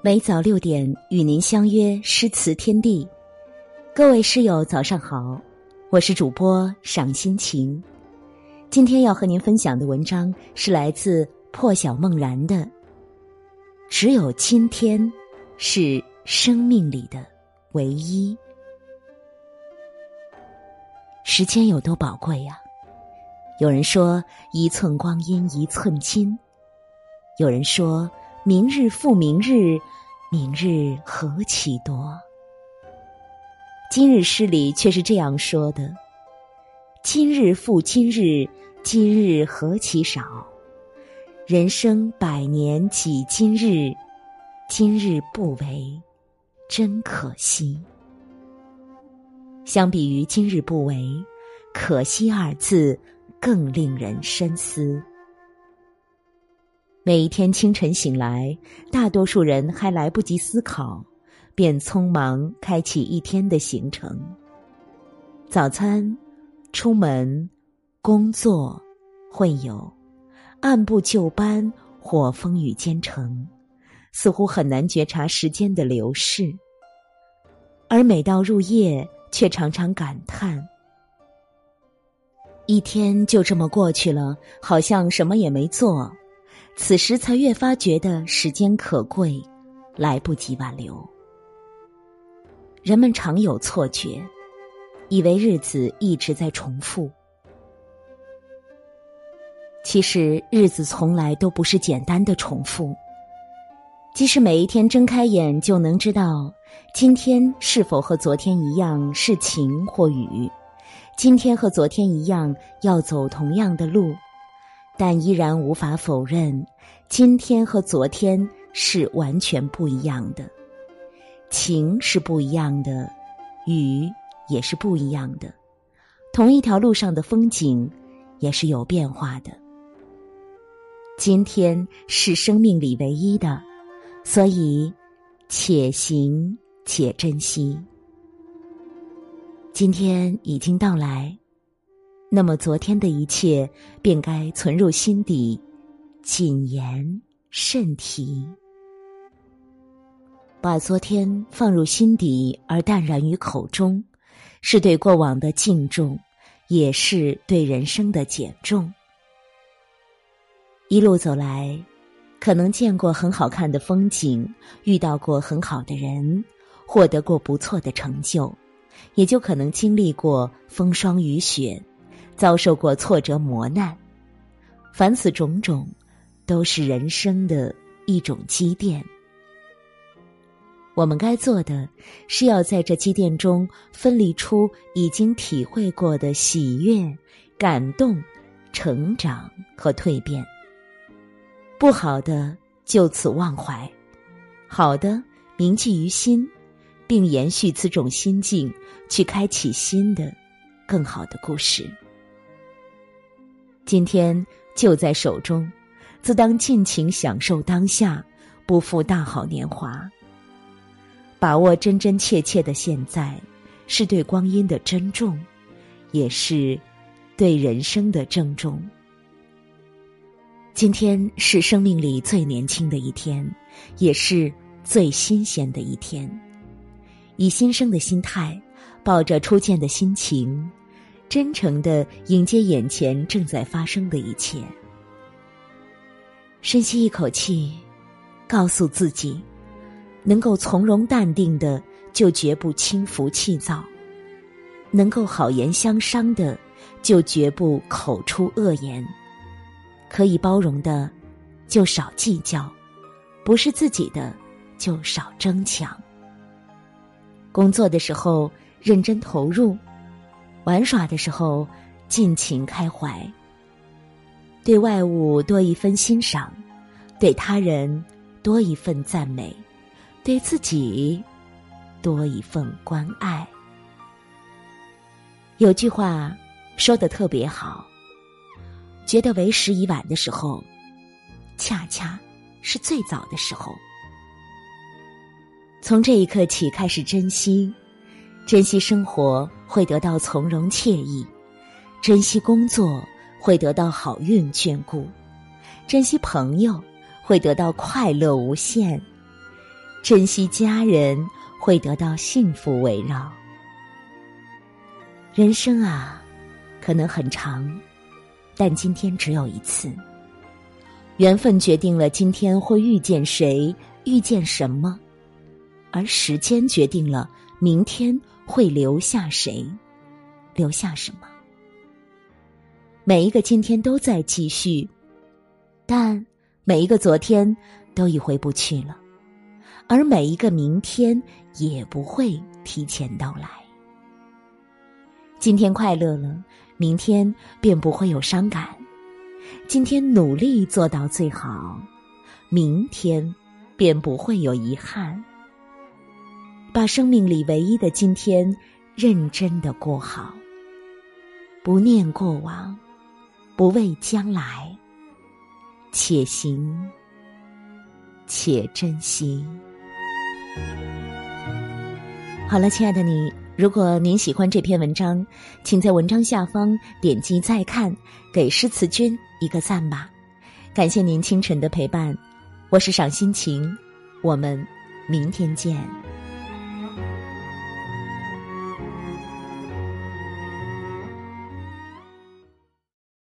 每早六点与您相约诗词天地，各位诗友早上好，我是主播赏心情。今天要和您分享的文章是来自破晓梦然的《只有今天是生命里的唯一》。时间有多宝贵呀？有人说一寸光阴一寸金，有人说。明日复明日，明日何其多。今日诗里却是这样说的：今日复今日，今日何其少。人生百年几今日，今日不为，真可惜。相比于今日不为，可惜二字更令人深思。每一天清晨醒来，大多数人还来不及思考，便匆忙开启一天的行程。早餐、出门、工作、会友，按部就班或风雨兼程，似乎很难觉察时间的流逝。而每到入夜，却常常感叹：一天就这么过去了，好像什么也没做。此时才越发觉得时间可贵，来不及挽留。人们常有错觉，以为日子一直在重复。其实日子从来都不是简单的重复。即使每一天睁开眼就能知道今天是否和昨天一样是晴或雨，今天和昨天一样要走同样的路。但依然无法否认，今天和昨天是完全不一样的，晴是不一样的，雨也是不一样的，同一条路上的风景也是有变化的。今天是生命里唯一的，所以且行且珍惜。今天已经到来。那么，昨天的一切便该存入心底，谨言慎提。把昨天放入心底而淡然于口中，是对过往的敬重，也是对人生的减重。一路走来，可能见过很好看的风景，遇到过很好的人，获得过不错的成就，也就可能经历过风霜雨雪。遭受过挫折磨难，凡此种种，都是人生的一种积淀。我们该做的，是要在这积淀中分离出已经体会过的喜悦、感动、成长和蜕变。不好的就此忘怀，好的铭记于心，并延续此种心境，去开启新的、更好的故事。今天就在手中，自当尽情享受当下，不负大好年华。把握真真切切的现在，是对光阴的珍重，也是对人生的郑重。今天是生命里最年轻的一天，也是最新鲜的一天。以新生的心态，抱着初见的心情。真诚的迎接眼前正在发生的一切，深吸一口气，告诉自己，能够从容淡定的就绝不轻浮气躁；能够好言相商的就绝不口出恶言；可以包容的就少计较，不是自己的就少争抢。工作的时候认真投入。玩耍的时候，尽情开怀。对外物多一分欣赏，对他人多一份赞美，对自己多一份关爱。有句话说的特别好：，觉得为时已晚的时候，恰恰是最早的时候。从这一刻起，开始珍惜。珍惜生活会得到从容惬意，珍惜工作会得到好运眷顾，珍惜朋友会得到快乐无限，珍惜家人，会得到幸福围绕。人生啊，可能很长，但今天只有一次。缘分决定了今天会遇见谁，遇见什么，而时间决定了明天会留下谁，留下什么。每一个今天都在继续，但每一个昨天都已回不去了，而每一个明天也不会提前到来。今天快乐了，明天便不会有伤感。今天努力做到最好，明天便不会有遗憾。把生命里唯一的今天认真的过好，不念过往，不畏将来，且行且珍惜。好了，亲爱的你。如果您喜欢这篇文章，请在文章下方点击再看，给诗词君一个赞吧。感谢您清晨的陪伴，我是赏心情，我们明天见。